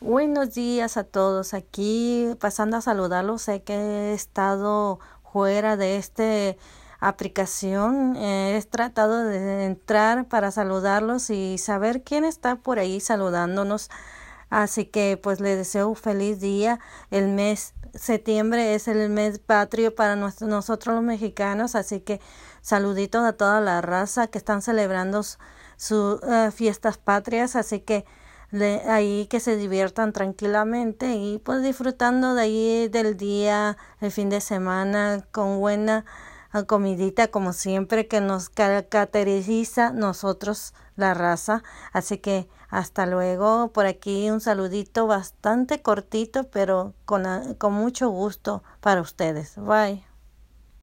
Buenos días a todos. Aquí pasando a saludarlos. Sé que he estado fuera de esta aplicación. he tratado de entrar para saludarlos y saber quién está por ahí saludándonos. Así que pues les deseo un feliz día. El mes septiembre es el mes patrio para nosotros los mexicanos. Así que saluditos a toda la raza que están celebrando sus eh, fiestas patrias. Así que de ahí que se diviertan tranquilamente y pues disfrutando de ahí del día, el fin de semana con buena ah, comidita como siempre que nos caracteriza nosotros la raza. Así que hasta luego. Por aquí un saludito bastante cortito pero con, con mucho gusto para ustedes. Bye.